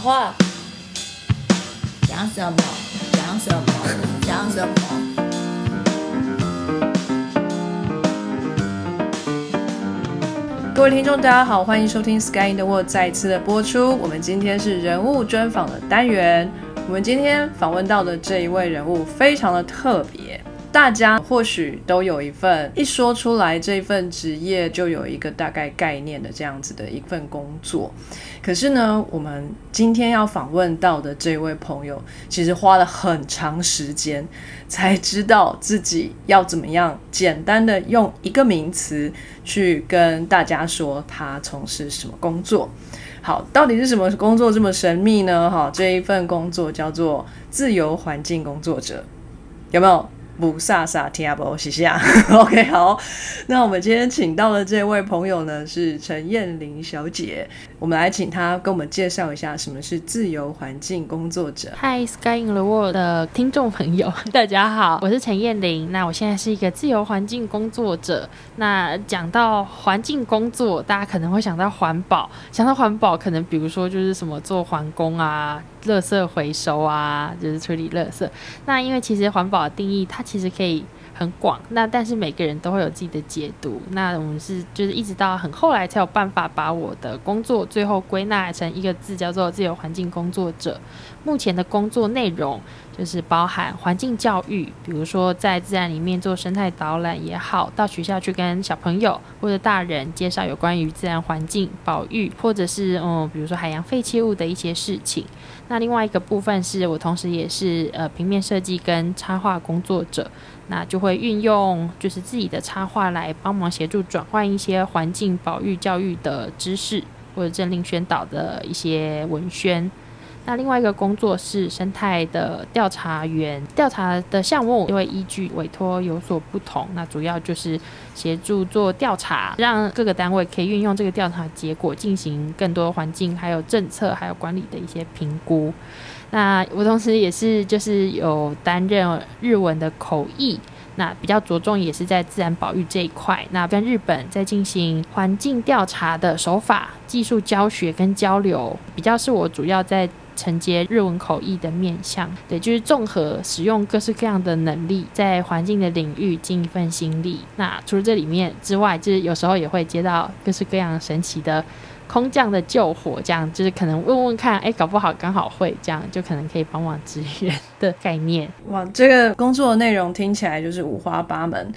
话，讲什么？讲什么？讲什么？各位听众，大家好，欢迎收听《Sky in the World》再次的播出。我们今天是人物专访的单元。我们今天访问到的这一位人物非常的特别，大家或许都有一份一说出来这份职业就有一个大概概念的这样子的一份工作。可是呢，我们今天要访问到的这位朋友，其实花了很长时间才知道自己要怎么样简单的用一个名词去跟大家说他从事什么工作。好，到底是什么工作这么神秘呢？哈，这一份工作叫做自由环境工作者，有没有？不飒飒听不？谢谢啊。OK，好，那我们今天请到的这位朋友呢是陈燕玲小姐，我们来请她跟我们介绍一下什么是自由环境工作者。Hi Sky in the World 的听众朋友，大家好，我是陈燕玲。那我现在是一个自由环境工作者。那讲到环境工作，大家可能会想到环保，想到环保，可能比如说就是什么做环工啊。垃圾回收啊，就是处理垃圾。那因为其实环保的定义，它其实可以很广。那但是每个人都会有自己的解读。那我们是就是一直到很后来才有办法把我的工作最后归纳成一个字，叫做自由环境工作者。目前的工作内容就是包含环境教育，比如说在自然里面做生态导览也好，到学校去跟小朋友或者大人介绍有关于自然环境保育，或者是嗯，比如说海洋废弃物的一些事情。那另外一个部分是我同时也是呃平面设计跟插画工作者，那就会运用就是自己的插画来帮忙协助转换一些环境保育教育的知识或者政令宣导的一些文宣。那另外一个工作是生态的调查员，调查的项目因为依据委托有所不同，那主要就是协助做调查，让各个单位可以运用这个调查结果进行更多环境、还有政策、还有管理的一些评估。那我同时也是就是有担任日文的口译，那比较着重也是在自然保育这一块，那跟日本在进行环境调查的手法、技术教学跟交流，比较是我主要在。承接日文口译的面向，对，就是综合使用各式各样的能力，在环境的领域尽一份心力。那除了这里面之外，就是有时候也会接到各式各样神奇的空降的救火，这样就是可能问问看，哎，搞不好刚好会这样，就可能可以帮忙支援的概念。哇，这个工作的内容听起来就是五花八门。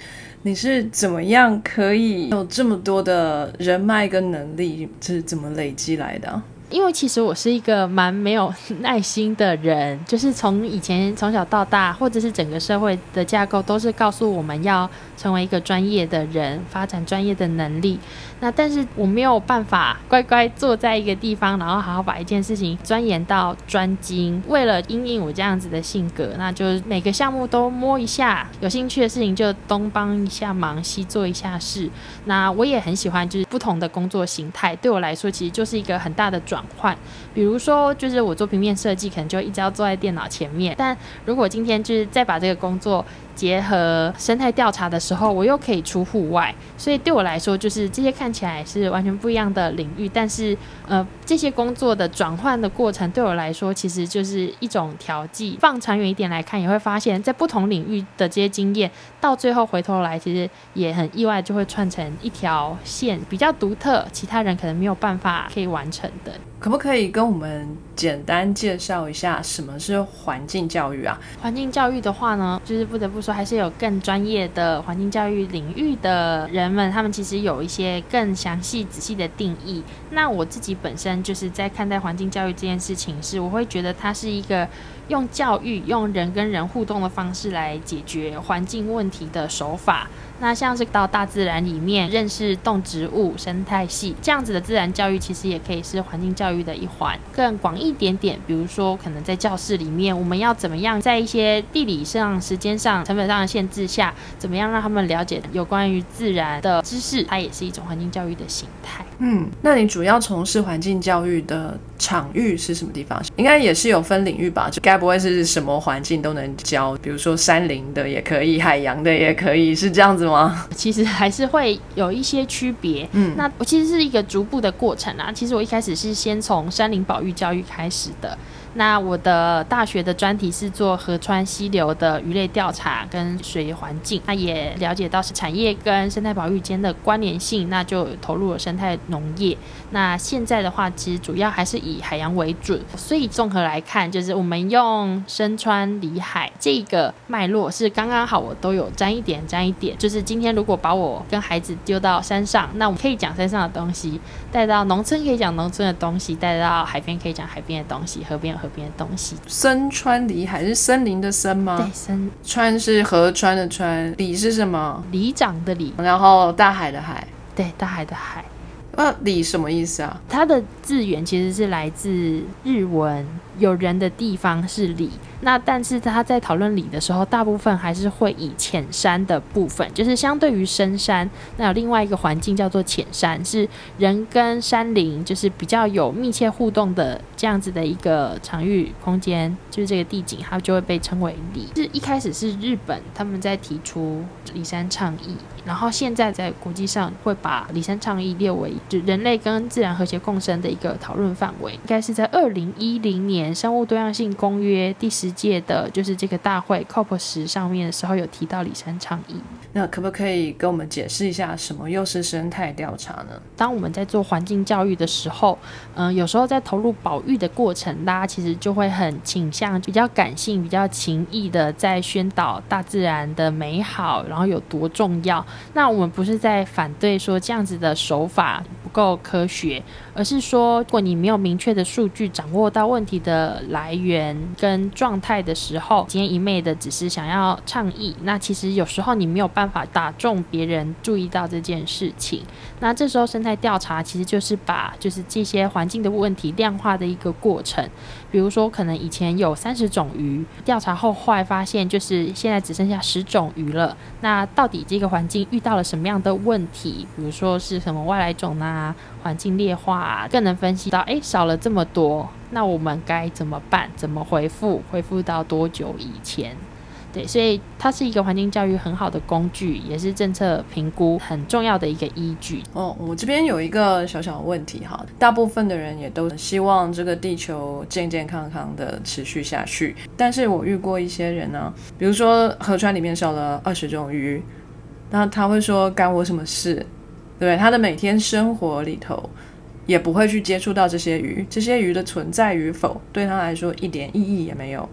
你是怎么样可以有这么多的人脉跟能力，是怎么累积来的？因为其实我是一个蛮没有耐心的人，就是从以前从小到大，或者是整个社会的架构，都是告诉我们要成为一个专业的人，发展专业的能力。那但是我没有办法乖乖坐在一个地方，然后好好把一件事情钻研到专精。为了因应我这样子的性格，那就每个项目都摸一下，有兴趣的事情就东帮一下忙，西做一下事。那我也很喜欢，就是不同的工作形态，对我来说其实就是一个很大的转换。比如说，就是我做平面设计，可能就一直要坐在电脑前面。但如果今天就是再把这个工作，结合生态调查的时候，我又可以出户外，所以对我来说，就是这些看起来是完全不一样的领域，但是呃，这些工作的转换的过程对我来说，其实就是一种调剂。放长远一点来看，也会发现，在不同领域的这些经验，到最后回头来，其实也很意外，就会串成一条线，比较独特，其他人可能没有办法可以完成的。可不可以跟我们简单介绍一下什么是环境教育啊？环境教育的话呢，就是不得不说，还是有更专业的环境教育领域的人们，他们其实有一些更详细、仔细的定义。那我自己本身就是在看待环境教育这件事情，是我会觉得它是一个用教育、用人跟人互动的方式来解决环境问题的手法。那像是到大自然里面认识动植物、生态系这样子的自然教育，其实也可以是环境教育的一环。更广一点点，比如说可能在教室里面，我们要怎么样在一些地理上、时间上、成本上的限制下，怎么样让他们了解有关于自然的知识，它也是一种环境教育的形态。嗯，那你主要从事环境教育的场域是什么地方？应该也是有分领域吧？就该不会是什么环境都能教？比如说山林的也可以，海洋的也可以，是这样子。吗？其实还是会有一些区别。嗯，那我其实是一个逐步的过程啊。其实我一开始是先从山林保育教育开始的。那我的大学的专题是做河川溪流的鱼类调查跟水环境，那也了解到是产业跟生态保育间的关联性，那就投入了生态农业。那现在的话，其实主要还是以海洋为准，所以综合来看，就是我们用深川里海这个脉络是刚刚好，我都有沾一点沾一点。就是今天如果把我跟孩子丢到山上，那我们可以讲山上的东西；带到农村可以讲农村的东西；带到海边可以讲海边的东西；河边有河边的东西。森川里海是森林的森吗？对，森川是河川的川，里是什么？里长的里，然后大海的海。对，大海的海。那里什么意思啊？它的字源其实是来自日文，有人的地方是里。那但是他在讨论里的时候，大部分还是会以浅山的部分，就是相对于深山，那有另外一个环境叫做浅山，是人跟山林就是比较有密切互动的这样子的一个场域空间，就是这个地景，它就会被称为里。是一开始是日本他们在提出里山倡议，然后现在在国际上会把里山倡议列为就人类跟自然和谐共生的一个讨论范围，应该是在二零一零年生物多样性公约第十届的，就是这个大会 COP 十上面的时候有提到里山倡议。那可不可以跟我们解释一下，什么又是生态调查呢？当我们在做环境教育的时候，嗯、有时候在投入保育的过程，大家其实就会很倾向比较感性、比较情意的在宣导大自然的美好，然后有多重要。那我们不是在反对说这样子的手法不够科学，而是说，如果你没有明确的数据掌握到问题的来源跟状态的时候，今天一昧的只是想要倡议，那其实有时候你没有办法打中别人注意到这件事情。那这时候生态调查其实就是把就是这些环境的问题量化的一个过程。比如说，可能以前有三十种鱼，调查后后来发现，就是现在只剩下十种鱼了。那到底这个环境遇到了什么样的问题？比如说是什么外来种啊、环境劣化啊，更能分析到，诶，少了这么多，那我们该怎么办？怎么回复？回复到多久以前？对，所以它是一个环境教育很好的工具，也是政策评估很重要的一个依据。哦，我这边有一个小小的问题哈，大部分的人也都希望这个地球健健康康的持续下去，但是我遇过一些人呢，比如说河川里面少了二十种鱼，那他会说干我什么事？对不对？他的每天生活里头也不会去接触到这些鱼，这些鱼的存在与否对他来说一点意义也没有。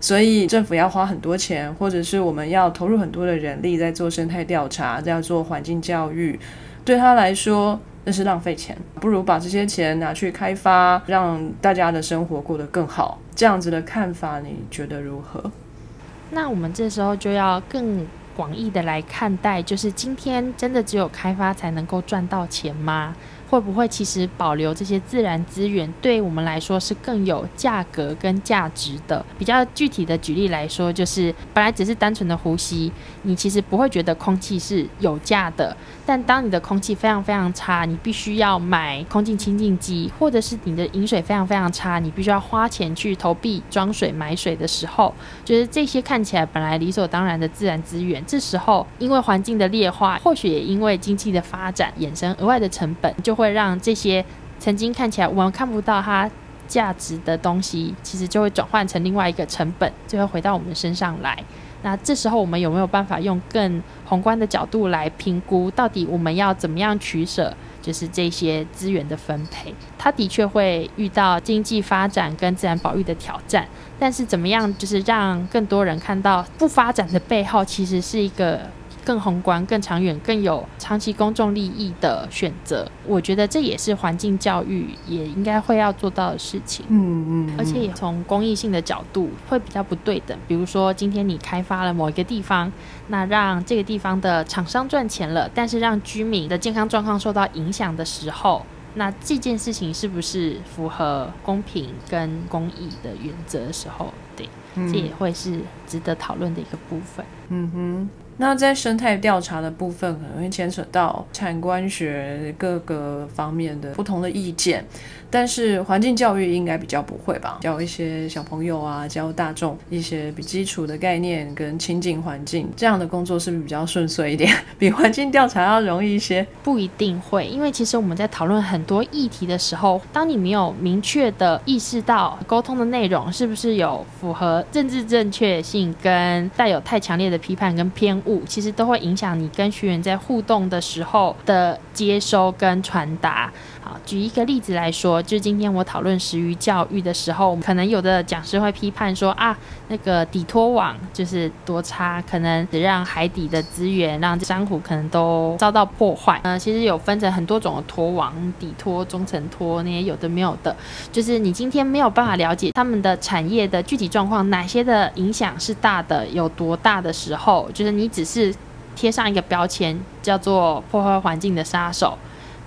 所以政府要花很多钱，或者是我们要投入很多的人力在做生态调查，在做环境教育，对他来说那是浪费钱，不如把这些钱拿去开发，让大家的生活过得更好。这样子的看法，你觉得如何？那我们这时候就要更广义的来看待，就是今天真的只有开发才能够赚到钱吗？会不会其实保留这些自然资源，对我们来说是更有价格跟价值的？比较具体的举例来说，就是本来只是单纯的呼吸，你其实不会觉得空气是有价的。但当你的空气非常非常差，你必须要买空气清净机，或者是你的饮水非常非常差，你必须要花钱去投币装水买水的时候，就是这些看起来本来理所当然的自然资源，这时候因为环境的劣化，或许也因为经济的发展衍生额外的成本，就会让这些曾经看起来我们看不到它价值的东西，其实就会转换成另外一个成本，最后回到我们身上来。那这时候我们有没有办法用更宏观的角度来评估，到底我们要怎么样取舍，就是这些资源的分配？它的确会遇到经济发展跟自然保育的挑战，但是怎么样，就是让更多人看到不发展的背后，其实是一个。更宏观、更长远、更有长期公众利益的选择，我觉得这也是环境教育也应该会要做到的事情。嗯嗯，而且也从公益性的角度会比较不对等。比如说，今天你开发了某一个地方，那让这个地方的厂商赚钱了，但是让居民的健康状况受到影响的时候，那这件事情是不是符合公平跟公益的原则的时候，对，这也会是值得讨论的一个部分。嗯哼。那在生态调查的部分，可能会牵扯到产官学各个方面的不同的意见。但是环境教育应该比较不会吧？教一些小朋友啊，教大众一些比基础的概念跟亲近环境，这样的工作是不是比较顺遂一点？比环境调查要容易一些？不一定会，因为其实我们在讨论很多议题的时候，当你没有明确的意识到沟通的内容是不是有符合政治正确性，跟带有太强烈的批判跟偏误，其实都会影响你跟学员在互动的时候的接收跟传达。举一个例子来说，就是今天我讨论食鱼教育的时候，可能有的讲师会批判说啊，那个底拖网就是多差，可能只让海底的资源，让珊瑚可能都遭到破坏。呃，其实有分成很多种的拖网，底拖、中层拖那些有的没有的，就是你今天没有办法了解他们的产业的具体状况，哪些的影响是大的，有多大的时候，就是你只是贴上一个标签，叫做破坏环境的杀手。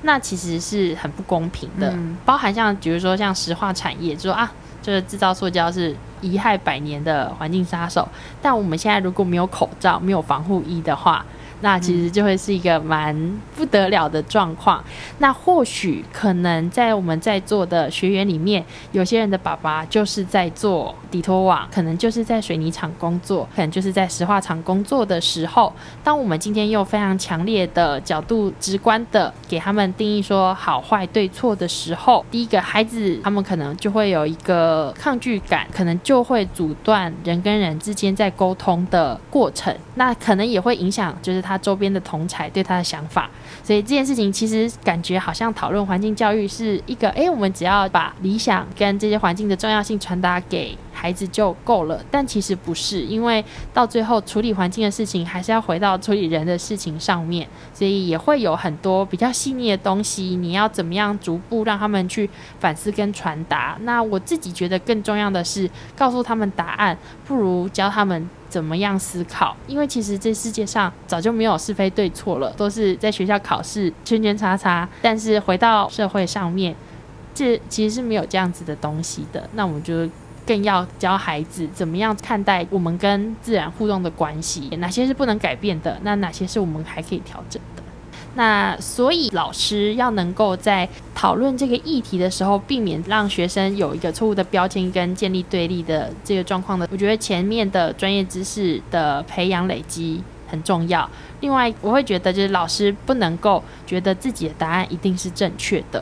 那其实是很不公平的，包含像比如说像石化产业，就说啊，就是制造塑胶是遗害百年的环境杀手，但我们现在如果没有口罩、没有防护衣的话。那其实就会是一个蛮不得了的状况。那或许可能在我们在座的学员里面，有些人的爸爸就是在做底托网，可能就是在水泥厂工作，可能就是在石化厂工作的时候，当我们今天用非常强烈的角度、直观的给他们定义说好坏对错的时候，第一个孩子他们可能就会有一个抗拒感，可能就会阻断人跟人之间在沟通的过程。那可能也会影响，就是他。他周边的同才对他的想法，所以这件事情其实感觉好像讨论环境教育是一个，哎，我们只要把理想跟这些环境的重要性传达给孩子就够了。但其实不是，因为到最后处理环境的事情还是要回到处理人的事情上面，所以也会有很多比较细腻的东西，你要怎么样逐步让他们去反思跟传达。那我自己觉得更重要的是告诉他们答案，不如教他们。怎么样思考？因为其实这世界上早就没有是非对错了，都是在学校考试圈圈叉叉。但是回到社会上面，这其实是没有这样子的东西的。那我们就更要教孩子怎么样看待我们跟自然互动的关系，哪些是不能改变的，那哪些是我们还可以调整的。那所以老师要能够在讨论这个议题的时候，避免让学生有一个错误的标签跟建立对立的这个状况的，我觉得前面的专业知识的培养累积很重要。另外，我会觉得就是老师不能够觉得自己的答案一定是正确的，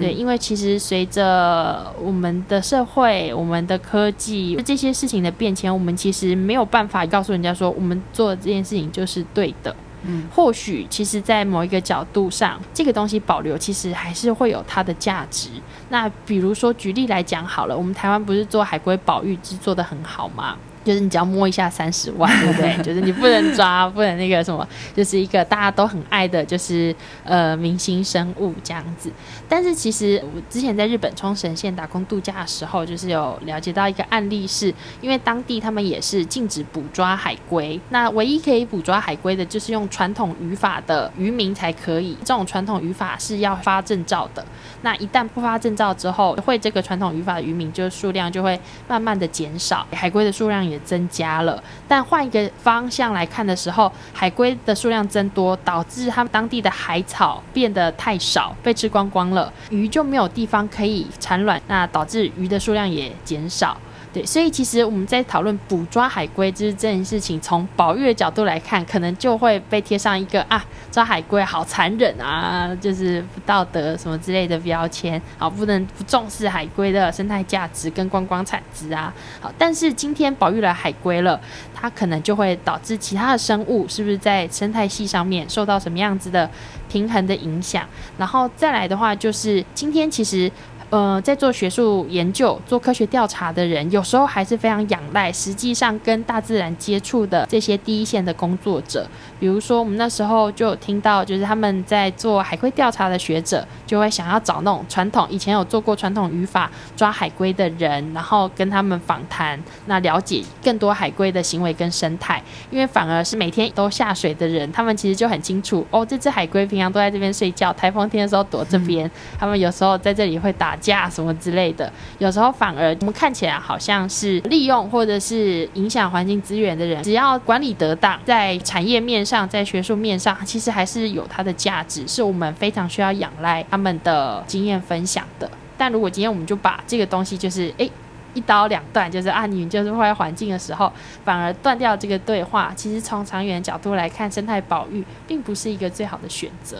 对，因为其实随着我们的社会、我们的科技这些事情的变迁，我们其实没有办法告诉人家说我们做这件事情就是对的。嗯，或许其实，在某一个角度上，这个东西保留其实还是会有它的价值。那比如说，举例来讲好了，我们台湾不是做海龟保育制做的很好吗？就是你只要摸一下三十万，对不对？就是你不能抓，不能那个什么，就是一个大家都很爱的，就是呃明星生物这样子。但是其实我之前在日本冲绳县打工度假的时候，就是有了解到一个案例，是因为当地他们也是禁止捕抓海龟，那唯一可以捕抓海龟的就是用传统语法的渔民才可以。这种传统语法是要发证照的。那一旦不发证照之后，会这个传统语法的渔民就数量就会慢慢的减少，海龟的数量。也增加了，但换一个方向来看的时候，海龟的数量增多，导致他们当地的海草变得太少，被吃光光了，鱼就没有地方可以产卵，那导致鱼的数量也减少。对，所以其实我们在讨论捕抓海龟就是这件事情，从保育的角度来看，可能就会被贴上一个啊，抓海龟好残忍啊，就是不道德什么之类的标签，好，不能不重视海龟的生态价值跟观光产值啊。好，但是今天保育了海龟了，它可能就会导致其他的生物是不是在生态系上面受到什么样子的平衡的影响？然后再来的话，就是今天其实。呃，在做学术研究、做科学调查的人，有时候还是非常仰赖实际上跟大自然接触的这些第一线的工作者。比如说，我们那时候就有听到，就是他们在做海龟调查的学者，就会想要找那种传统以前有做过传统语法抓海龟的人，然后跟他们访谈，那了解更多海龟的行为跟生态。因为反而是每天都下水的人，他们其实就很清楚，哦，这只海龟平常都在这边睡觉，台风天的时候躲这边，他们有时候在这里会打。架什么之类的。有时候反而我们看起来好像是利用或者是影响环境资源的人，只要管理得当，在产业面上，在学术面上，其实还是有它的价值，是我们非常需要仰赖他们的经验分享的。但如果今天我们就把这个东西就是诶一刀两断，就是啊你们就是破坏环境的时候，反而断掉这个对话，其实从长远角度来看，生态保育并不是一个最好的选择。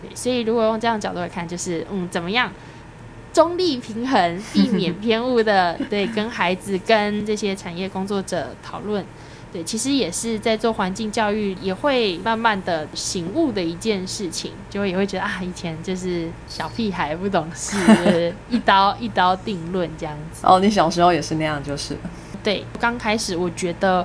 对，所以如果用这样角度来看，就是嗯怎么样中立平衡，避免偏误的，对，跟孩子跟这些产业工作者讨论。对，其实也是在做环境教育，也会慢慢的醒悟的一件事情，就也会觉得啊，以前就是小屁孩不懂事，一刀一刀定论这样子。哦，你小时候也是那样，就是。对，刚开始我觉得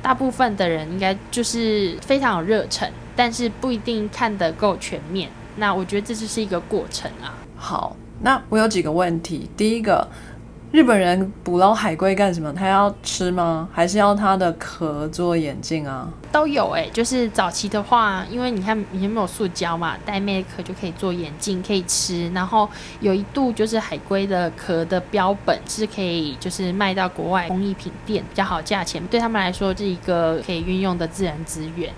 大部分的人应该就是非常有热忱，但是不一定看得够全面。那我觉得这就是一个过程啊。好，那我有几个问题，第一个。日本人捕捞海龟干什么？他要吃吗？还是要他的壳做眼镜啊？都有哎，就是早期的话，因为你看以前没有塑胶嘛，带妹壳就可以做眼镜，可以吃。然后有一度就是海龟的壳的标本是可以就是卖到国外工艺品店比较好价钱，对他们来说是一个可以运用的自然资源。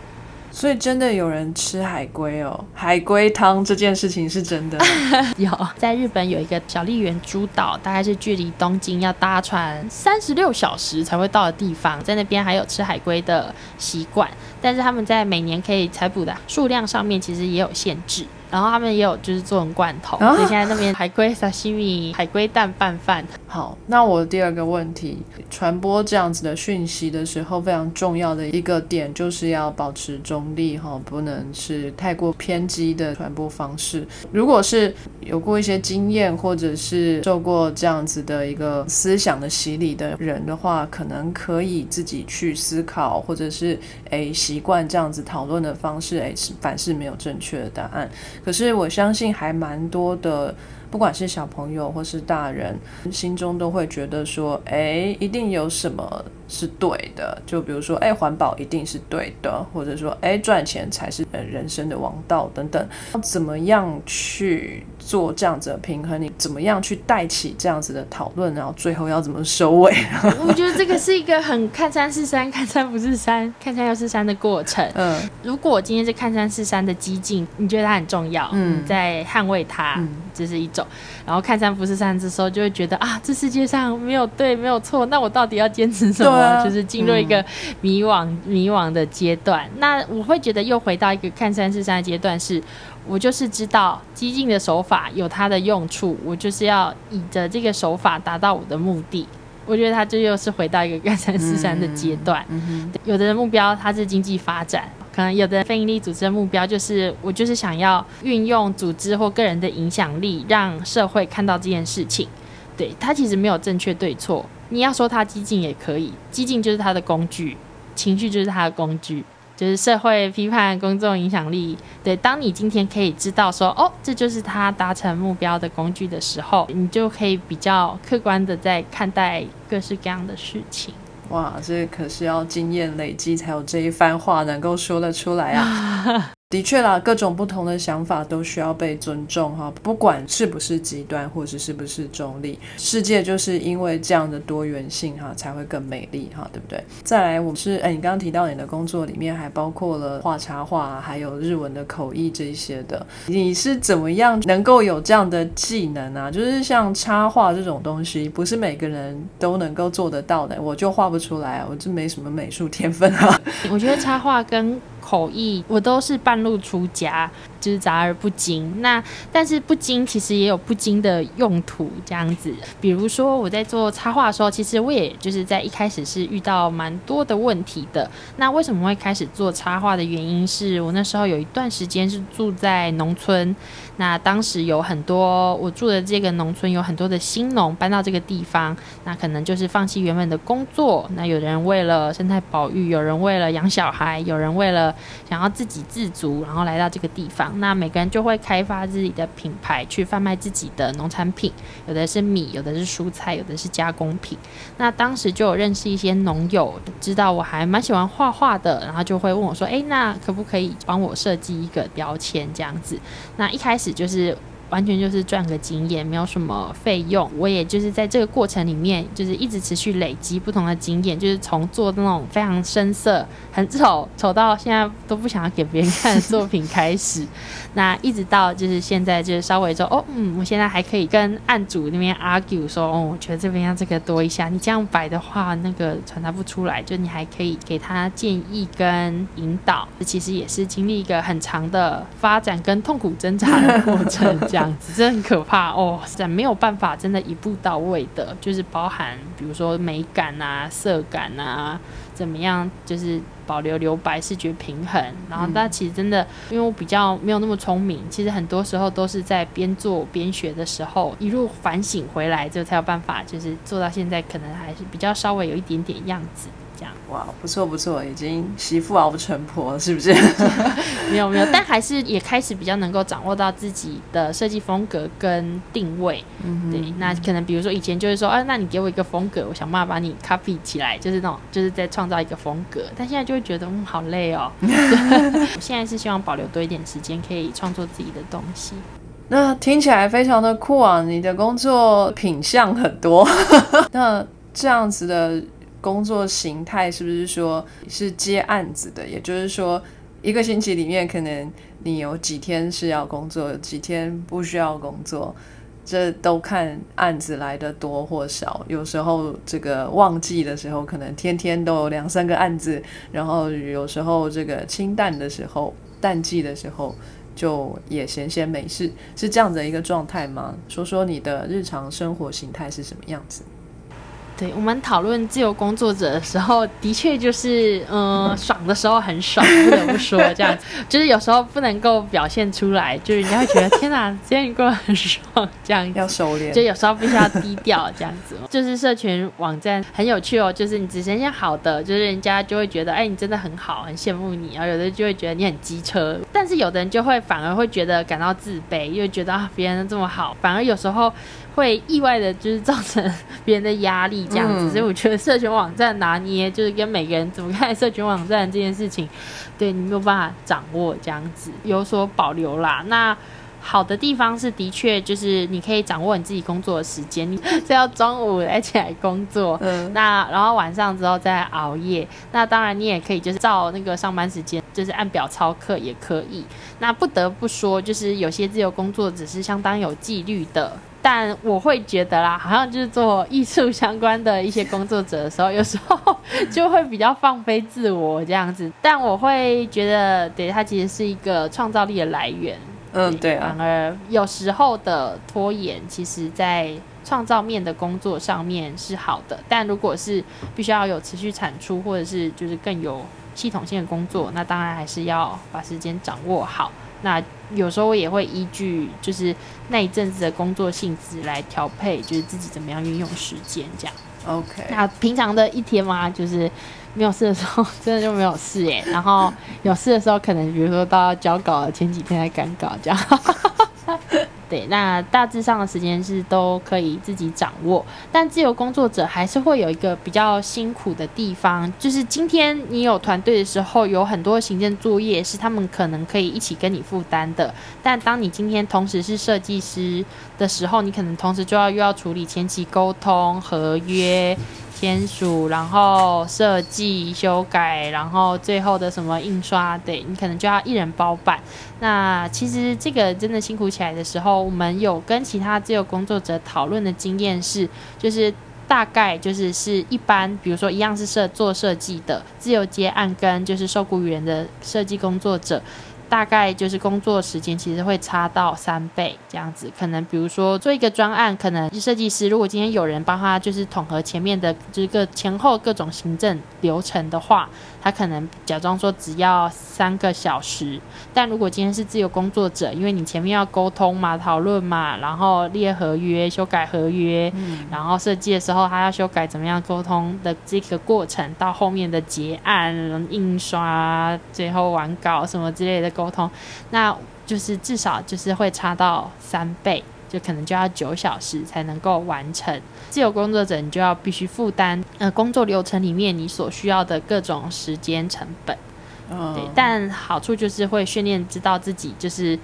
所以真的有人吃海龟哦，海龟汤这件事情是真的。有，在日本有一个小笠原诸岛，大概是距离东京要搭船三十六小时才会到的地方，在那边还有吃海龟的习惯，但是他们在每年可以采捕的数量上面其实也有限制。然后他们也有就是做成罐头，所以现在那边海龟沙西米、海龟蛋拌饭。好，那我第二个问题，传播这样子的讯息的时候，非常重要的一个点就是要保持中立哈，不能是太过偏激的传播方式。如果是有过一些经验，或者是受过这样子的一个思想的洗礼的人的话，可能可以自己去思考，或者是诶习惯这样子讨论的方式，诶凡是没有正确的答案。可是我相信还蛮多的。不管是小朋友或是大人，心中都会觉得说，哎，一定有什么是对的。就比如说，哎，环保一定是对的，或者说，哎，赚钱才是呃人生的王道等等。要怎么样去做这样子的平衡？你怎么样去带起这样子的讨论？然后最后要怎么收尾？我觉得这个是一个很看山 是山，看山不是山，看山又是山的过程。嗯，如果今天是看山是山的激进，你觉得它很重要？嗯，在捍卫它，这是一种。然后看三不是山的时候，就会觉得啊，这世界上没有对，没有错，那我到底要坚持什么？就是进入一个迷惘、迷惘的阶段。那我会觉得又回到一个看三是山的阶段，是我就是知道激进的手法有它的用处，我就是要以着这个手法达到我的目的。我觉得他这又是回到一个干三四三的阶段。有的人目标他是经济发展。可能有的非营利组织的目标就是，我就是想要运用组织或个人的影响力，让社会看到这件事情。对他其实没有正确对错，你要说他激进也可以，激进就是他的工具，情绪就是他的工具，就是社会批判、公众影响力。对，当你今天可以知道说，哦，这就是他达成目标的工具的时候，你就可以比较客观的在看待各式各样的事情。哇，这可是要经验累积才有这一番话能够说得出来啊！的确啦，各种不同的想法都需要被尊重哈，不管是不是极端，或者是不是中立，世界就是因为这样的多元性哈，才会更美丽哈，对不对？再来，我们是哎，你刚刚提到你的工作里面还包括了画插画，还有日文的口译这些的，你是怎么样能够有这样的技能啊？就是像插画这种东西，不是每个人都能够做得到的，我就画不出来，我这没什么美术天分啊。我觉得插画跟口译，我都是半路出家。就是杂而不精，那但是不精其实也有不精的用途，这样子。比如说我在做插画的时候，其实我也就是在一开始是遇到蛮多的问题的。那为什么会开始做插画的原因是我那时候有一段时间是住在农村，那当时有很多我住的这个农村有很多的新农搬到这个地方，那可能就是放弃原本的工作，那有人为了生态保育，有人为了养小孩，有人为了想要自给自足，然后来到这个地方。那每个人就会开发自己的品牌，去贩卖自己的农产品，有的是米，有的是蔬菜，有的是加工品。那当时就有认识一些农友，知道我还蛮喜欢画画的，然后就会问我说：“诶，那可不可以帮我设计一个标签这样子？”那一开始就是完全就是赚个经验，没有什么费用。我也就是在这个过程里面，就是一直持续累积不同的经验，就是从做那种非常深色、很丑、丑到现在都不想要给别人看的作品开始，那一直到就是现在，就是稍微说哦，嗯，我现在还可以跟案主那边 argue 说，哦，我觉得这边要这个多一下，你这样摆的话，那个传达不出来，就你还可以给他建议跟引导。这其实也是经历一个很长的发展跟痛苦挣扎的过程，样子，真的很可怕哦，实在没有办法真的一步到位的，就是包含比如说美感啊、色感啊。怎么样？就是保留留白视觉平衡，然后但其实真的，因为我比较没有那么聪明，其实很多时候都是在边做边学的时候，一路反省回来，就才有办法，就是做到现在，可能还是比较稍微有一点点样子。哇，不错不错，已经媳妇熬成婆，是不是？没有没有，但还是也开始比较能够掌握到自己的设计风格跟定位。嗯，对，那可能比如说以前就是说，啊，那你给我一个风格，我想办法把你 copy 起来，就是那种就是在创造一个风格。但现在就会觉得，嗯，好累哦。我现在是希望保留多一点时间，可以创作自己的东西。那听起来非常的酷啊！你的工作品相很多，那这样子的。工作形态是不是说是接案子的？也就是说，一个星期里面可能你有几天是要工作，几天不需要工作，这都看案子来的多或少。有时候这个旺季的时候，可能天天都有两三个案子；然后有时候这个清淡的时候，淡季的时候就也闲闲没事，是这样的一个状态吗？说说你的日常生活形态是什么样子？对我们讨论自由工作者的时候，的确就是，嗯，爽的时候很爽，不得不说这样子，就是有时候不能够表现出来，就是人家会觉得天哪，今天你过得很爽，这样要收敛，就有时候必须要低调这样子。就是社群网站很有趣哦，就是你只呈现好的，就是人家就会觉得，哎，你真的很好，很羡慕你，然后有的就会觉得你很机车，但是有的人就会反而会觉得感到自卑，因为觉得啊，别人这么好，反而有时候。会意外的，就是造成别人的压力这样子，所以我觉得社群网站拿捏，就是跟每个人怎么看社群网站这件事情，对你没有办法掌握这样子，有所保留啦。那好的地方是，的确就是你可以掌握你自己工作的时间，你是要中午来起来工作，嗯，那然后晚上之后再熬夜。那当然你也可以就是照那个上班时间，就是按表操课也可以。那不得不说，就是有些自由工作者是相当有纪律的。但我会觉得啦，好像就是做艺术相关的一些工作者的时候，有时候就会比较放飞自我这样子。但我会觉得，对它其实是一个创造力的来源。嗯，对啊。反而有时候的拖延，其实在创造面的工作上面是好的。但如果是必须要有持续产出，或者是就是更有系统性的工作，那当然还是要把时间掌握好。那有时候我也会依据就是那一阵子的工作性质来调配，就是自己怎么样运用时间这样。OK。那平常的一天嘛，就是没有事的时候，真的就没有事耶。然后有事的时候，可能比如说到交稿前几天在赶稿这样。对，那大致上的时间是都可以自己掌握，但自由工作者还是会有一个比较辛苦的地方，就是今天你有团队的时候，有很多行政作业是他们可能可以一起跟你负担的，但当你今天同时是设计师的时候，你可能同时就要又要处理前期沟通、合约。签署，然后设计、修改，然后最后的什么印刷，对你可能就要一人包办。那其实这个真的辛苦起来的时候，我们有跟其他自由工作者讨论的经验是，就是大概就是是一般，比如说一样是设做设计的自由接案跟就是受雇于人的设计工作者。大概就是工作时间其实会差到三倍这样子，可能比如说做一个专案，可能设计师如果今天有人帮他就是统合前面的这个前后各种行政流程的话。他可能假装说只要三个小时，但如果今天是自由工作者，因为你前面要沟通嘛、讨论嘛，然后列合约、修改合约，然后设计的时候他要修改怎么样沟通的这个过程，到后面的结案、印刷、最后完稿什么之类的沟通，那就是至少就是会差到三倍。就可能就要九小时才能够完成。自由工作者，你就要必须负担呃工作流程里面你所需要的各种时间成本。对，但好处就是会训练知道自己就是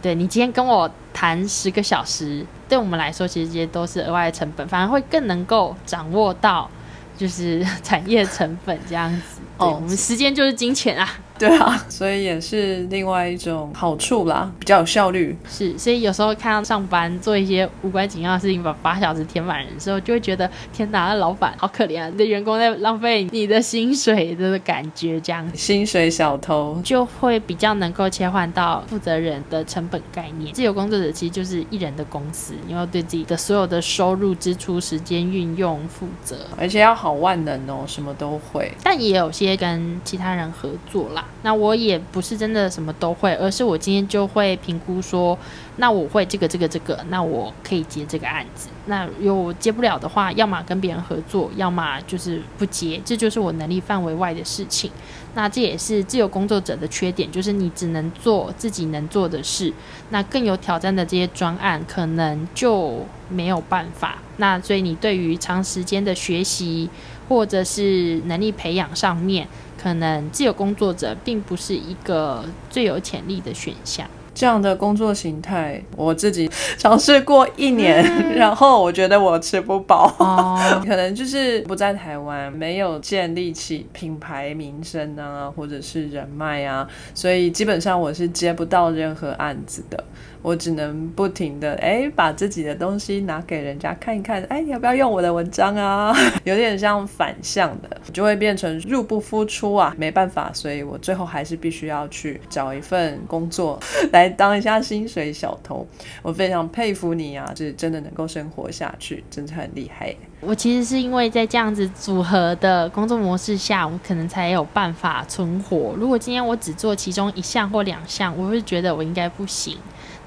对你今天跟我谈十个小时，对我们来说其实这些都是额外的成本，反而会更能够掌握到就是 产业成本这样子。对，哦我们时间就是金钱啊。对啊，所以也是另外一种好处啦，比较有效率。是，所以有时候看到上班做一些无关紧要的事情，把八小时填满人的时候，就会觉得天哪，那老板好可怜啊！你的员工在浪费你的薪水的感觉，这样薪水小偷，就会比较能够切换到负责人的成本概念。自由工作者其实就是一人的公司，你要对自己的所有的收入、支出、时间运用负责。而且要好万能哦，什么都会。但也有些跟其他人合作啦。那我也不是真的什么都会，而是我今天就会评估说，那我会这个这个这个，那我可以接这个案子。那又接不了的话，要么跟别人合作，要么就是不接，这就是我能力范围外的事情。那这也是自由工作者的缺点，就是你只能做自己能做的事。那更有挑战的这些专案，可能就没有办法。那所以你对于长时间的学习或者是能力培养上面，可能自由工作者并不是一个最有潜力的选项。这样的工作形态，我自己尝试过一年，然后我觉得我吃不饱。哦，可能就是不在台湾，没有建立起品牌名声啊，或者是人脉啊，所以基本上我是接不到任何案子的。我只能不停的哎，把自己的东西拿给人家看一看，哎，要不要用我的文章啊？有点像反向的，就会变成入不敷出啊，没办法，所以我最后还是必须要去找一份工作 来当一下薪水小偷。我非常佩服你啊，是真的能够生活下去，真的很厉害。我其实是因为在这样子组合的工作模式下，我可能才有办法存活。如果今天我只做其中一项或两项，我会觉得我应该不行。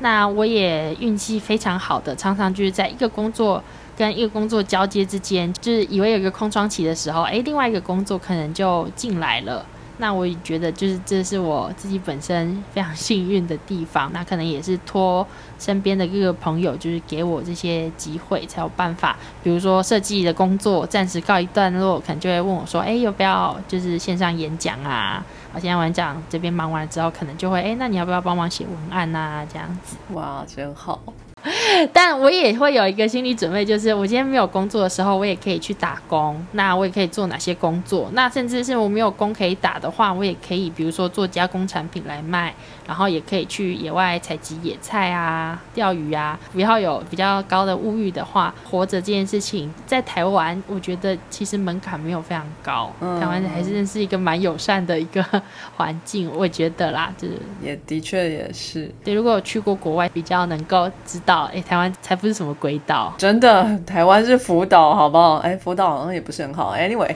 那我也运气非常好的，常常就是在一个工作跟一个工作交接之间，就是以为有一个空窗期的时候，诶，另外一个工作可能就进来了。那我也觉得，就是这是我自己本身非常幸运的地方。那可能也是托身边的各个朋友，就是给我这些机会，才有办法。比如说设计的工作暂时告一段落，可能就会问我说：“哎，要不要就是线上演讲啊？”我现在演讲这边忙完了之后，可能就会哎，那你要不要帮忙写文案啊？这样子。哇，真好。但我也会有一个心理准备，就是我今天没有工作的时候，我也可以去打工。那我也可以做哪些工作？那甚至是我没有工可以打的话，我也可以，比如说做加工产品来卖，然后也可以去野外采集野菜啊、钓鱼啊。不要有比较高的物欲的话，活着这件事情在台湾，我觉得其实门槛没有非常高。嗯台湾还是是一个蛮友善的一个环境，我觉得啦，就是也的确也是，对。如果有去过国外，比较能够知道，哎，台湾才不是什么鬼岛。真的，台湾是福岛，好不好？哎，福岛好像也不是很好。Anyway，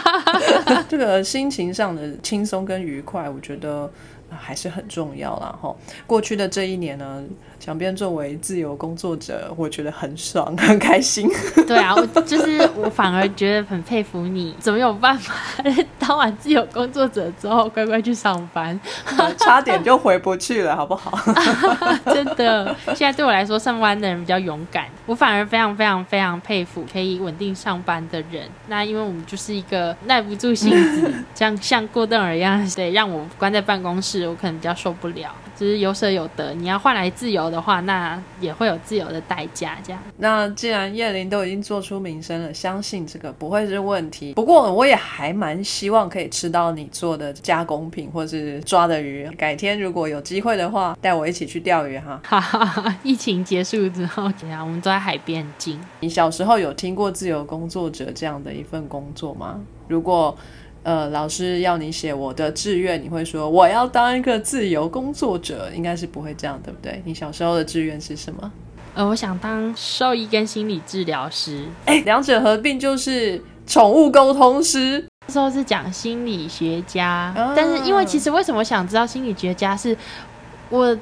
这个心情上的轻松跟愉快，我觉得呃还是很重要啦。哈。过去的这一年呢，小编作为自由工作者，我觉得很爽，很开心。对啊，我就是我反而觉得很佩服你，怎么有办法 当完自由工作者之后乖乖去上班？差点就回不去了，好不好？真的，现在对我来说，上班的人比较勇敢，我反而非常非常非常佩服可以稳定上班的人。那因为我们就是一个耐不住性子，像像过邓儿一样，对，让我关在办公室，我可能比较受不了。就是有舍有得，你要换来自由的话，那也会有自由的代价。这样，那既然叶玲都已经做出名声了，相信这个不会是问题。不过我也还蛮希望可以吃到你做的加工品或是抓的鱼。改天如果有机会的话，带我一起去钓鱼哈。哈哈哈！疫情结束之后，怎样？我们都在海边很近。你小时候有听过自由工作者这样的一份工作吗？如果呃老师要你写我的志愿，你会说我要当一个自由工作者，应该是不会这样，对不对？你小时候的志愿是什么？呃，我想当兽医跟心理治疗师。哎，两者合并就是宠物沟通师。那时候是讲心理学家，哦但是因为其实为什么想知道心理学家是我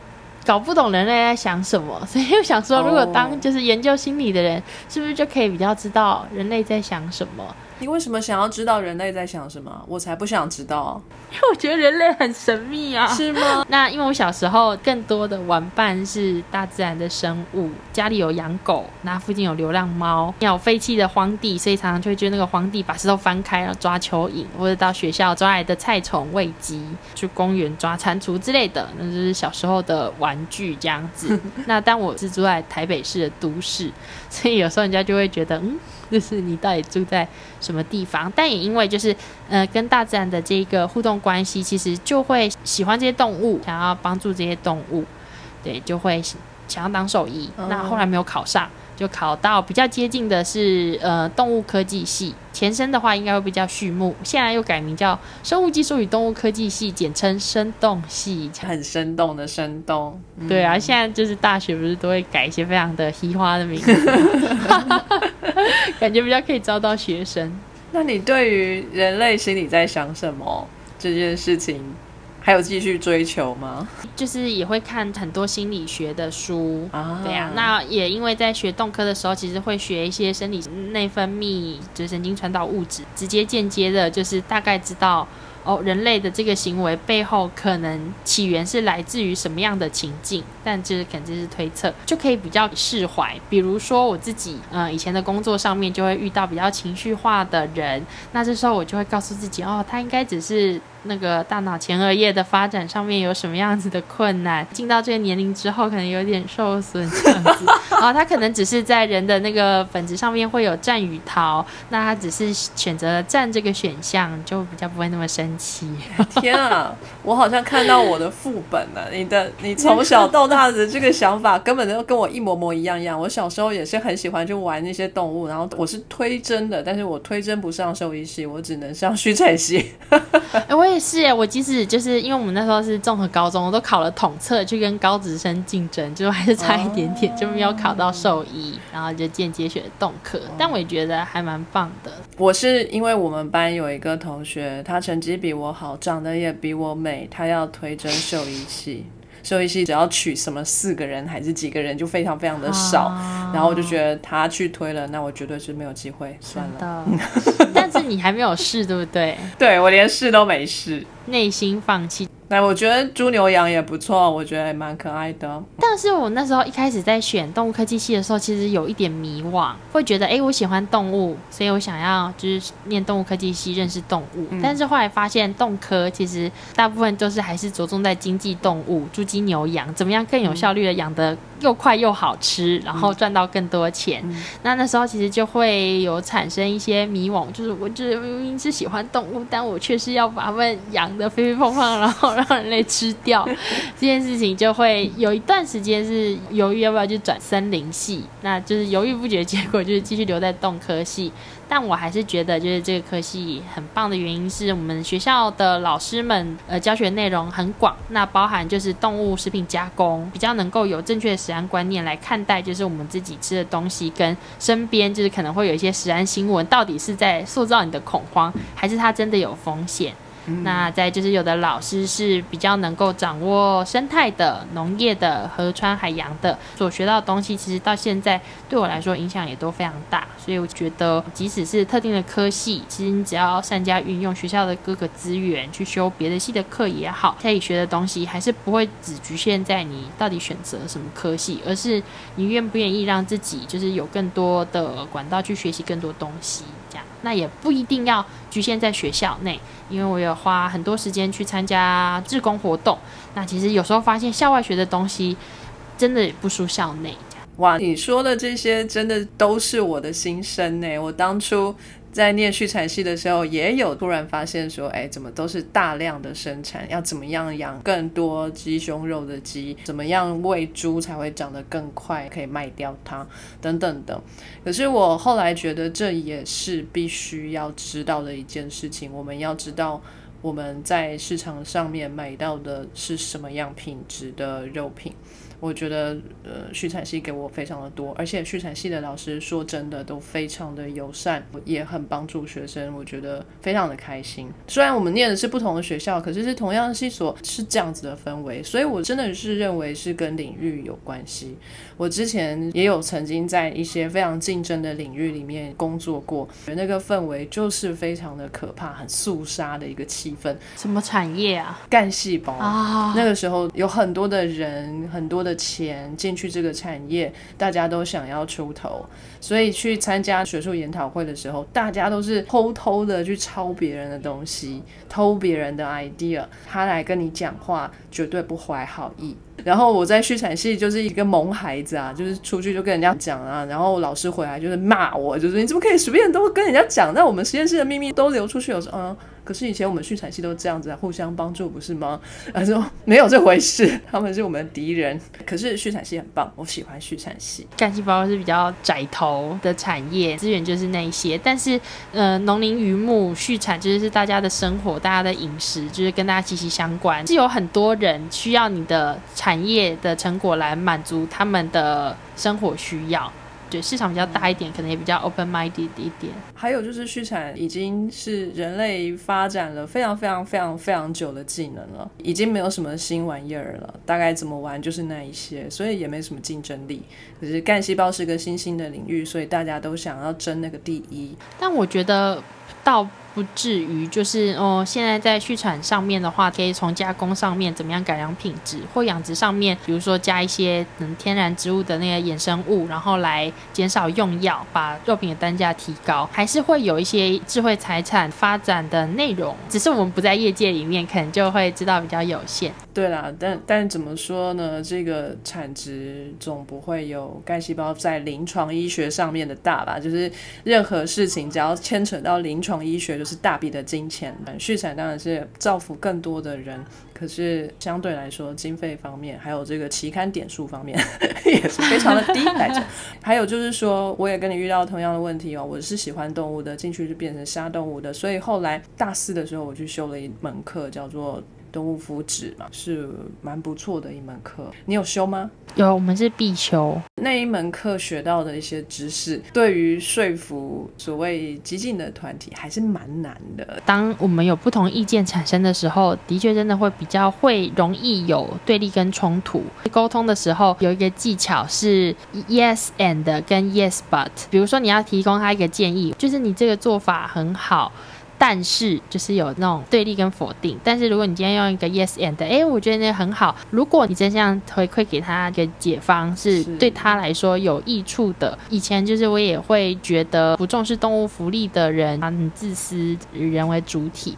搞不懂人类在想什么，所以我想说，如果哦当就是研究心理的人，是不是就可以比较知道人类在想什么？你为什么想要知道人类在想什么？我才不想知道，因为我觉得人类很神秘啊。是吗？那因为我小时候更多的玩伴是大自然的生物，家里有养狗，那附近有流浪猫，有废弃的荒地，所以常常就会觉得那个荒地把石头翻开，然后抓蚯蚓，或者到学校抓来的菜虫喂鸡，去公园抓蟾蜍之类的，那就是小时候的玩具这样子。那当我是住在台北市的都市，所以有时候人家就会觉得，嗯，就是你到底住在什么地方？但也因为就是呃跟大自然的这个互动关系，其实就会喜欢这些动物，想要帮助这些动物，对，就会想要当兽医。那后来没有考上。就考到比较接近的是呃动物科技系，前身的话应该会比较畜牧，现在又改名叫生物技术与动物科技系，简称生动系，很生动的生动。对啊，现在就是大学不是都会改一些非常的嘻花的名字，感觉比较可以招到学生。那你对于人类心里在想什么这件事情？还有继续追求吗？就是也会看很多心理学的书啊，对呀。那也因为在学动科的时候，其实会学一些生理内分泌，就是神经传导物质，直接间接的，就是大概知道。哦，人类的这个行为背后可能起源是来自于什么样的情境？但这肯定是推测，就可以比较释怀。比如说我自己，嗯，以前的工作上面就会遇到比较情绪化的人，那这时候我就会告诉自己，哦，他应该只是那个大脑前额叶的发展上面有什么样子的困难，进到这个年龄之后可能有点受损这样子。哦，他可能只是在人的那个本质上面会有战与逃，那他只是选择了战这个选项，就比较不会那么生气。天啊，我好像看到我的副本了。你的，你从小到大的这个想法，根本就跟我一模模一样样。我小时候也是很喜欢去玩那些动物，然后我是推甄的，但是我推甄不上兽医系，我只能上畜产系。哎，我也是，我即使就是因为我们那时候是综合高中，我都考了统测去跟高职生竞争，就还是差一点点，就没有考到兽医，然后就间接学动科。但我也觉得还蛮棒的。我是因为我们班有一个同学，他成绩比我好，长得也比我美，他要推甄兽医系。兽医系只要取什么四个人还是几个人，就非常非常的少。然后我就觉得他去推了，那我绝对是没有机会，算了。但是你还没有试，对不对？对我连试都没试，内心放弃。那我觉得猪牛羊也不错，我觉得也蛮可爱的。但是我那时候一开始在选动物科技系的时候，其实有一点迷惘，会觉得哎，我喜欢动物，所以我想要就是念动物科技系，认识动物。但是后来发现，动科其实大部分都是还是着重在经济动物，猪鸡牛羊，怎么样更有效率的养的又快又好吃，然后赚到更多钱。那那时候其实就会有产生一些迷惘，就是我就是明明是喜欢动物，但我却是要把它们养的肥肥胖胖，然后。让人类吃掉 这件事情，就会有一段时间是犹豫要不要去转森林系，那就是犹豫不决，结果就是继续留在动科系。但我还是觉得，就是这个科系很棒的原因是我们学校的老师们，呃，教学内容很广，那包含就是动物食品加工，比较能够有正确的食安观念来看待，就是我们自己吃的东西跟身边就是可能会有一些食安新闻，到底是在塑造你的恐慌，还是它真的有风险？那再就是有的老师是比较能够掌握生态的、农业的、河川海洋的，所学到的东西，其实到现在对我来说影响也都非常大。所以我觉得，即使是特定的科系，其实你只要善加运用学校的各个资源去修别的系的课也好，可以学的东西还是不会只局限在你到底选择什么科系，而是你愿不愿意让自己就是有更多的管道去学习更多东西。那也不一定要局限在学校内。因为我有花很多时间去参加志工活动，那其实有时候发现校外学的东西真的不输校内。哇，你说的这些真的都是我的心声呢。我当初。在念畜产系的时候，也有突然发现说，哎，怎么都是大量的生产？要怎么样养更多鸡胸肉的鸡？怎么样喂猪才会长得更快，可以卖掉它？等等等。可是我后来觉得，这也是必须要知道的一件事情。我们要知道，我们在市场上面买到的是什么样品质的肉品。我觉得，呃，畜产系给我非常的多，而且畜产系的老师说真的都非常的友善，也很帮助学生，我觉得非常的开心。虽然我们念的是不同的学校，可是是同样的系所，是这样子的氛围，所以我真的是认为是跟领域有关系。我之前也有曾经在一些非常竞争的领域里面工作过，那个氛围就是非常的可怕，很肃杀的一个气氛。什么产业啊？干细胞啊，那个时候有很多的人，很多的钱进去这个产业，大家都想要出头，所以去参加学术研讨会的时候，大家都是偷偷的去抄别人的东西，偷别人的 idea，他来跟你讲话，绝对不怀好意。然后我在畜产系就是一个萌孩子啊，就是出去就跟人家讲啊，然后老师回来就是骂我，就是你怎么可以随便都跟人家讲？那我们实验室的秘密都流出去，我说嗯。可是以前我们畜产系都这样子，互相帮助不是吗？他说没有这回事，他们是我们的敌人。可是畜产系很棒，我喜欢畜产系。干细胞是比较窄头的产业，资源就是那些。但是呃，农林渔牧、畜产就是大家的生活，大家的饮食就是跟大家息息相关。是有很多人需要你的产业的成果来满足他们的生活需要。对市场比较大一点，可能也比较 open minded 一点。还有就是畜产已经是人类发展了非常非常非常非常久的技能了，已经没有什么新玩意儿了，大概怎么玩就是那一些，所以也没什么竞争力。可是干细胞是个新兴的领域，所以大家都想要争那个第一。但我觉得到。不至于，就是哦，现在在畜产上面的话，可以从加工上面怎么样改良品质，或养殖上面，比如说加一些能天然植物的那些衍生物，然后来减少用药，把肉品的单价提高，还是会有一些智慧财产发展的内容，只是我们不在业界里面，可能就会知道比较有限。对啦，但但怎么说呢？这个产值总不会有干细胞在临床医学上面的大吧？就是任何事情只要牵扯到临床医学。就是大笔的金钱，续产当然是造福更多的人，可是相对来说，经费方面还有这个期刊点数方面 也是非常的低来着。还有就是说，我也跟你遇到同样的问题哦，我是喜欢动物的，进去就变成杀动物的，所以后来大四的时候，我去修了一门课，叫做。动物福祉嘛，是蛮不错的一门课。你有修吗？有，我们是必修。那一门课学到的一些知识，对于说服所谓激进的团体还是蛮难的。当我们有不同意见产生的时候，的确真的会比较会容易有对立跟冲突。沟通的时候有一个技巧是 yes and 跟 yes but。比如说你要提供他一个建议，就是你这个做法很好。但是就是有那种对立跟否定。但是如果你今天用一个 yes and，哎，我觉得那很好。如果你真想回馈给他一个解方，是对他来说有益处的。以前就是我也会觉得不重视动物福利的人很自私，以人为主体。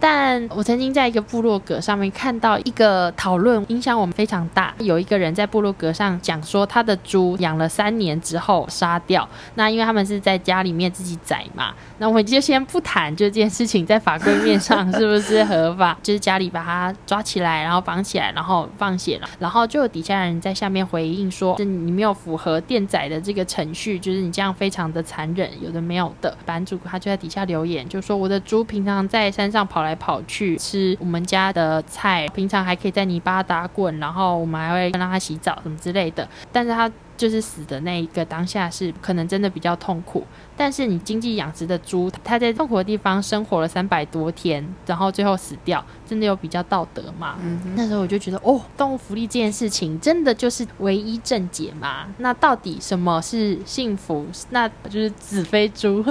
但我曾经在一个部落格上面看到一个讨论，影响我们非常大。有一个人在部落格上讲说，他的猪养了三年之后杀掉。那因为他们是在家里面自己宰嘛，那我们就先不谈这件事情在法规面上是不是合法，就是家里把它抓起来，然后绑起来，然后放血了。然后就有底下人在下面回应说，是你没有符合电宰的这个程序，就是你这样非常的残忍，有的没有的。版主他就在底下留言，就说我的猪平常在山上跑来。来跑去吃我们家的菜，平常还可以在泥巴打滚，然后我们还会让它洗澡什么之类的，但是它。就是死的那一个当下是可能真的比较痛苦，但是你经济养殖的猪，它在痛苦的地方生活了三百多天，然后最后死掉，真的有比较道德吗？那时候我就觉得，哦，动物福利这件事情真的就是唯一正解吗？那到底什么是幸福？那就是子非猪，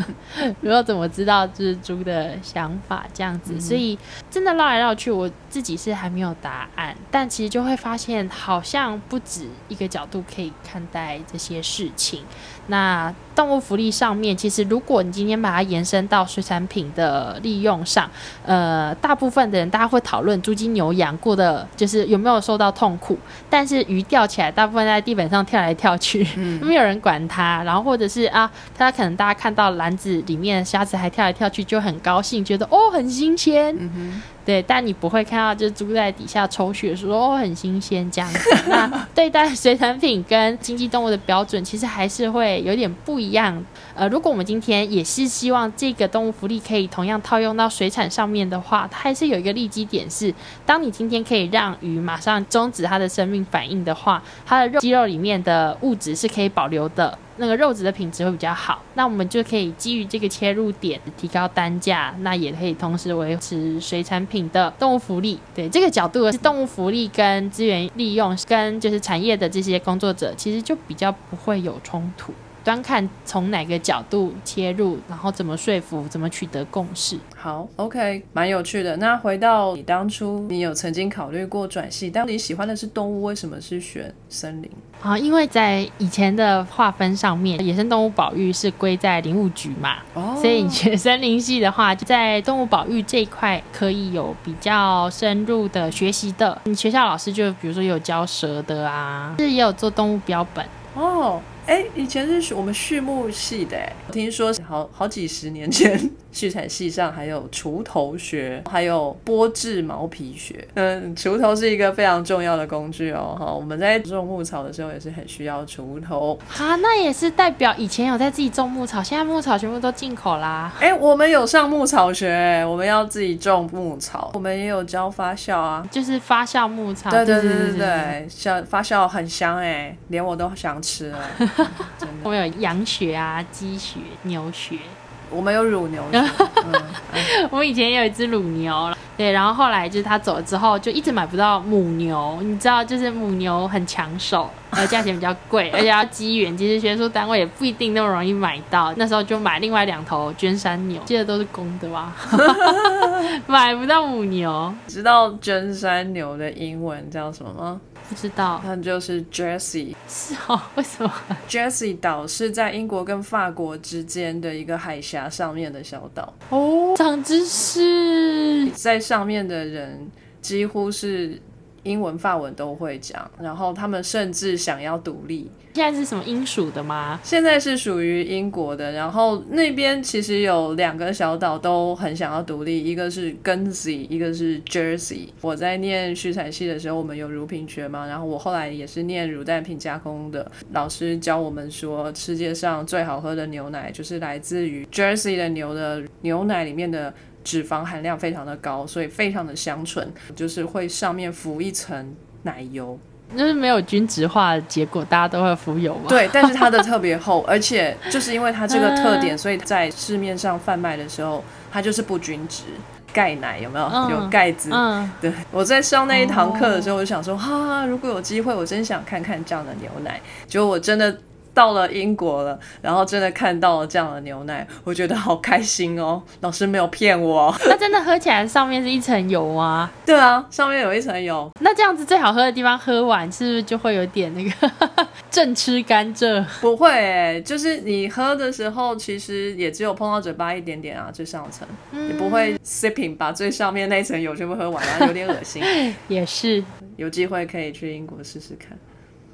如果怎么知道就是猪的想法这样子？所以真的绕来绕去，我自己是还没有答案，但其实就会发现，好像不止一个角度可以。看待这些事情，那动物福利上面，其实如果你今天把它延伸到水产品的利用上，呃，大部分的人大家会讨论猪、鸡、牛、羊过的就是有没有受到痛苦，但是鱼钓起来，大部分在地板上跳来跳去，没有人管它，然后或者是啊，他可能大家看到篮子里面虾子还跳来跳去，就很高兴，觉得哦很新鲜。对，但你不会看到就猪在底下抽血说哦很新鲜这样子。那 对待水产品跟经济动物的标准，其实还是会有点不一样。呃，如果我们今天也是希望这个动物福利可以同样套用到水产上面的话，它还是有一个利基点是，当你今天可以让鱼马上终止它的生命反应的话，它的肉肌肉里面的物质是可以保留的。那个肉质的品质会比较好，那我们就可以基于这个切入点提高单价，那也可以同时维持水产品的动物福利。对这个角度是动物福利跟资源利用跟就是产业的这些工作者，其实就比较不会有冲突。端看从哪个角度切入，然后怎么说服，怎么取得共识。好，OK，蛮有趣的。那回到你当初，你有曾经考虑过转系，但你喜欢的是动物，为什么是选森林？啊，因为在以前的划分上面，野生动物保育是归在林务局嘛，哦所以你学森林系的话，就在动物保育这一块可以有比较深入的学习的。你学校老师就比如说有教蛇的啊，是也有做动物标本。哦，哎，以前是我们畜牧系的，我，听说好好几十年前，畜产系上还有锄头学，还有剥制毛皮学。嗯，锄头是一个非常重要的工具哦，哈，我们在种牧草的时候也是很需要锄头。啊，那也是代表以前有在自己种牧草，现在牧草全部都进口啦。哎，我们有上牧草学，我们要自己种牧草，我们也有教发酵啊。就是发酵牧草，对对对对对发酵很香哎，连我都想吃了，真的。我们有羊血啊、鸡血、牛血，我们有乳牛 我们以前也有一只乳牛，对，然后后来就是他走了之后，就一直买不到母牛。你知道，就是母牛很抢手，呃，价钱比较贵，而且要机缘，其实学术单位也不一定那么容易买到。那时候就买另外两头捐山牛，记得都是公的吧？买不到母牛，知道真山牛的英文叫什么吗？不知道那就是 Jersey。是哦，为什么？Jersey 岛是在英国跟法国之间的一个海峡上面的小岛，哦，长知识，在上面的人几乎是英文、法文都会讲，然后他们甚至想要独立。现在是什么英属的吗？现在是属于英国的，然后那边其实有两个小岛都很想要独立，一个是 Guernsey，一个是 Jersey。我在念畜产系的时候，我们有乳品学嘛，然后我后来也是念乳蛋品加工的，老师教我们说，世界上最好喝的牛奶就是来自于 Jersey 的牛的牛奶里面的。脂肪含量非常的高，所以非常的香醇，就是会上面浮一层奶油，就是没有均值化的结果，大家都会浮油嘛。对，但是它的特别厚，而且就是因为它这个特点，所以在市面上贩卖的时候，它就是不均值。钙奶有没有？嗯有钙子。嗯，对，我在上那一堂课的时候，我就想说，哈、如果有机会，我真想看看这样的牛奶。结果我真的到了英国了，然后真的看到了这样的牛奶，我觉得好开心哦。老师没有骗我。那真的喝起来上面是一层油啊？对啊，上面有一层油。那这样子最好喝的地方喝完，是不是就会有点那个 正吃甘蔗？不会诶、就是你喝的时候，其实也只有碰到嘴巴一点点啊，最上层，嗯你不会 sipping 把最上面那一层油全部喝完，然后有点恶心。也是，有机会可以去英国试试看。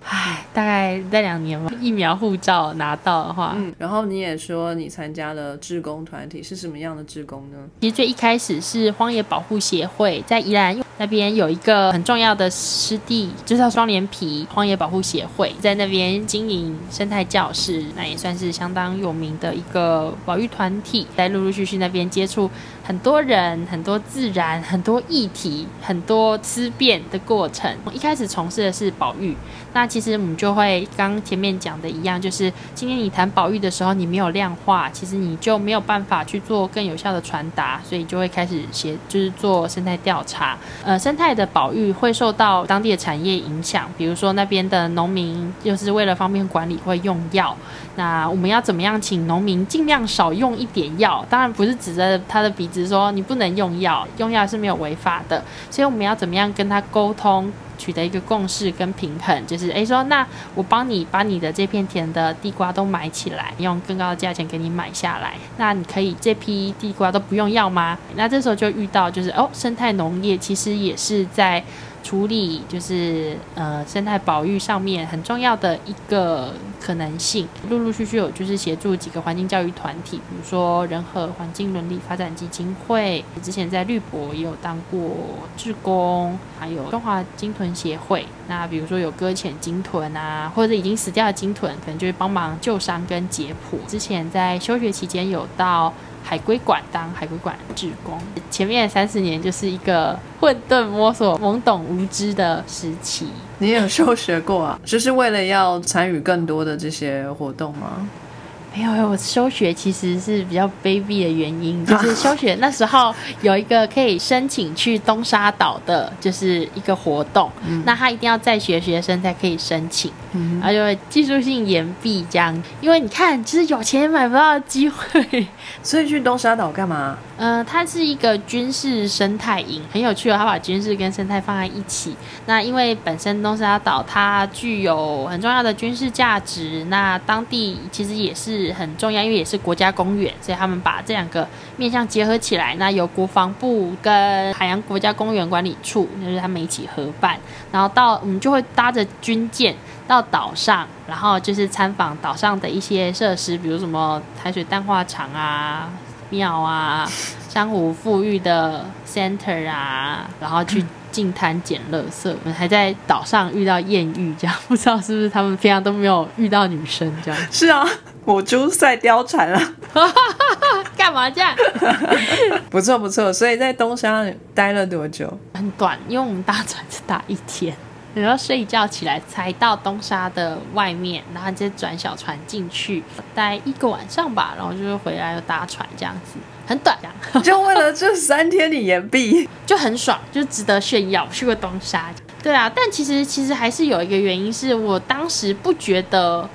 唉，大概在两年吧。疫苗护照拿到的话，嗯，然后你也说你参加了志工团体，是什么样的志工呢？其实最一开始是荒野保护协会在宜兰那边有一个很重要的湿地，就是双连皮荒野保护协会，在那边经营生态教室，那也算是相当有名的一个保育团体，在陆陆续续那边接触很多人、很多自然、很多议题、很多思辨的过程。一开始从事的是保育，那其实我们就会刚前面讲的一样，就是今天你谈保育的时候，你没有量化，其实你就没有办法去做更有效的传达，所以就会开始写，就是做生态调查。呃生态的保育会受到当地的产业影响，比如说那边的农民就是为了方便管理会用药，那我们要怎么样请农民尽量少用一点药？当然不是指着他的鼻子说你不能用药，用药是没有违法的，所以我们要怎么样跟他沟通？取得一个共识跟平衡，就是诶说，那我帮你把你的这片田的地瓜都买起来，用更高的价钱给你买下来，那你可以这批地瓜都不用要吗？那这时候就遇到就是哦，生态农业其实也是在处理就是呃生态保育上面很重要的一个可能性。陆陆续续有就是协助几个环境教育团体，比如说人和环境伦理发展基金会，之前在绿博也有当过志工，还有中华鲸豚协会。那比如说有搁浅鲸豚啊，或者已经死掉的鲸豚，可能就会帮忙救伤跟解剖。之前在休学期间有到。海龟馆当海龟馆志工，前面三十年就是一个混沌摸索、懵懂无知的时期。你有候学过啊？就是为了要参与更多的这些活动吗？没有，我休学其实是比较卑鄙的原因，就是休学那时候有一个可以申请去东沙岛的，就是一个活动，那他一定要在学学生才可以申请，然后就会技术性延毕这样，因为你看，其实有钱也买不到机会，所以去东沙岛干嘛？呃，它是一个军事生态营，很有趣哦，他把军事跟生态放在一起。那因为本身东沙岛它具有很重要的军事价值，那当地其实也是。是很重要，因为也是国家公园，所以他们把这两个面向结合起来。那由国防部跟海洋国家公园管理处，就是他们一起合办。然后到我们就会搭着军舰到岛上，然后就是参访岛上的一些设施，比如什么海水淡化厂啊、庙啊、珊瑚富裕的 center 啊，然后去。进滩捡垃圾，我们还在岛上遇到艳遇，这样不知道是不是他们平常都没有遇到女生这样？是啊，我猪赛貂蝉了，干嘛这样？不错不错，所以在东沙待了多久？很短，因为我们搭船只搭一天，然后睡一觉起来才到东沙的外面，然后直接转小船进去，待一个晚上吧，然后就是回来又搭船这样子。很短，就为了这三天你延毕，就很爽，就值得炫耀。去过东沙，对啊，但其实其实还是有一个原因，是我当时不觉得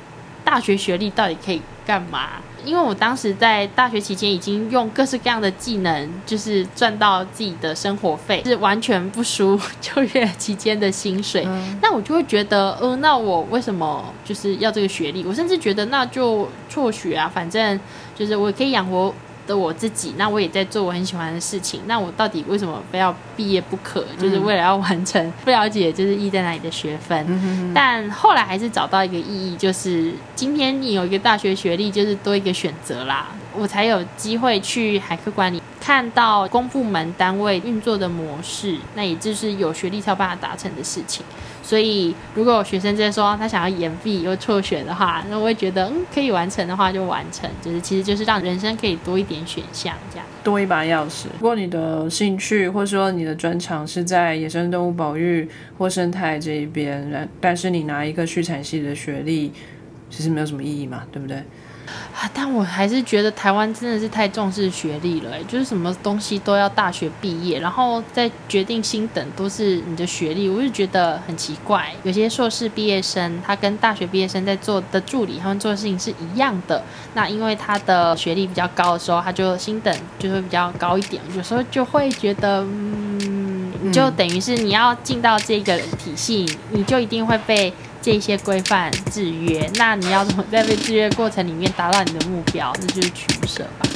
大学学历到底可以干嘛，因为我当时在大学期间已经用各式各样的技能，就是赚到自己的生活费，是完全不输就业期间的薪水。那我就会觉得，呃，那我为什么就是要这个学历？我甚至觉得那就辍学啊，反正就是我可以养活。的我自己，那我也在做我很喜欢的事情。那我到底为什么非要毕业不可？就是为了要完成不了解就是意义在哪里的学分。但后来还是找到一个意义，就是今天你有一个大学学历，就是多一个选择啦。我才有机会去海科馆里看到公部门单位运作的模式，那也就是有学历才有办法达成的事情。所以，如果有学生在说他想要延毕又辍学的话，那我会觉得，嗯，可以完成的话就完成，就是其实就是让人生可以多一点选项，这样多一把钥匙。如果你的兴趣或者说你的专长是在野生动物保育或生态这一边，然但是你拿一个畜产系的学历，其实没有什么意义嘛，对不对？啊，但我还是觉得台湾真的是太重视学历了，就是什么东西都要大学毕业，然后再决定薪等都是你的学历，我就觉得很奇怪。有些硕士毕业生，他跟大学毕业生在做的助理，他们做的事情是一样的。那因为他的学历比较高的时候，他就薪等就会比较高一点。有时候就会觉得，嗯，你就等于是你要进到这个体系，你就一定会被。这些规范制约，那你要怎么在被制约过程里面达到你的目标？那就是取舍吧。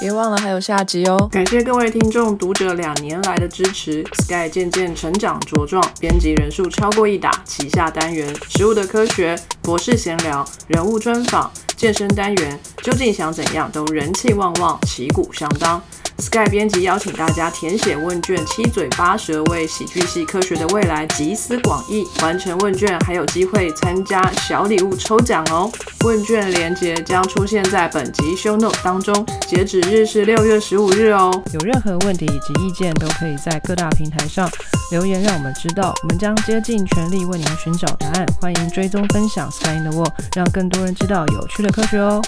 别忘了还有下集哦！感谢各位听众、读者两年来的支持。Sky 渐渐成长茁壮，编辑人数超过一打，旗下单元《食物的科学》、博士闲聊、人物专访、健身单元，究竟想怎样都人气旺旺，旗鼓相当。Sky 编辑邀请大家填写问卷，七嘴八舌为喜剧系科学的未来集思广益。完成问卷还有机会参加小礼物抽奖哦！问卷链接将出现在本集 Show Note 当中，截止日是六月十五日哦。有任何问题以及意见都可以在各大平台上留言，让我们知道，我们将竭尽全力为您寻找答案。欢迎追踪分享 Sky in the World，让更多人知道有趣的科学哦。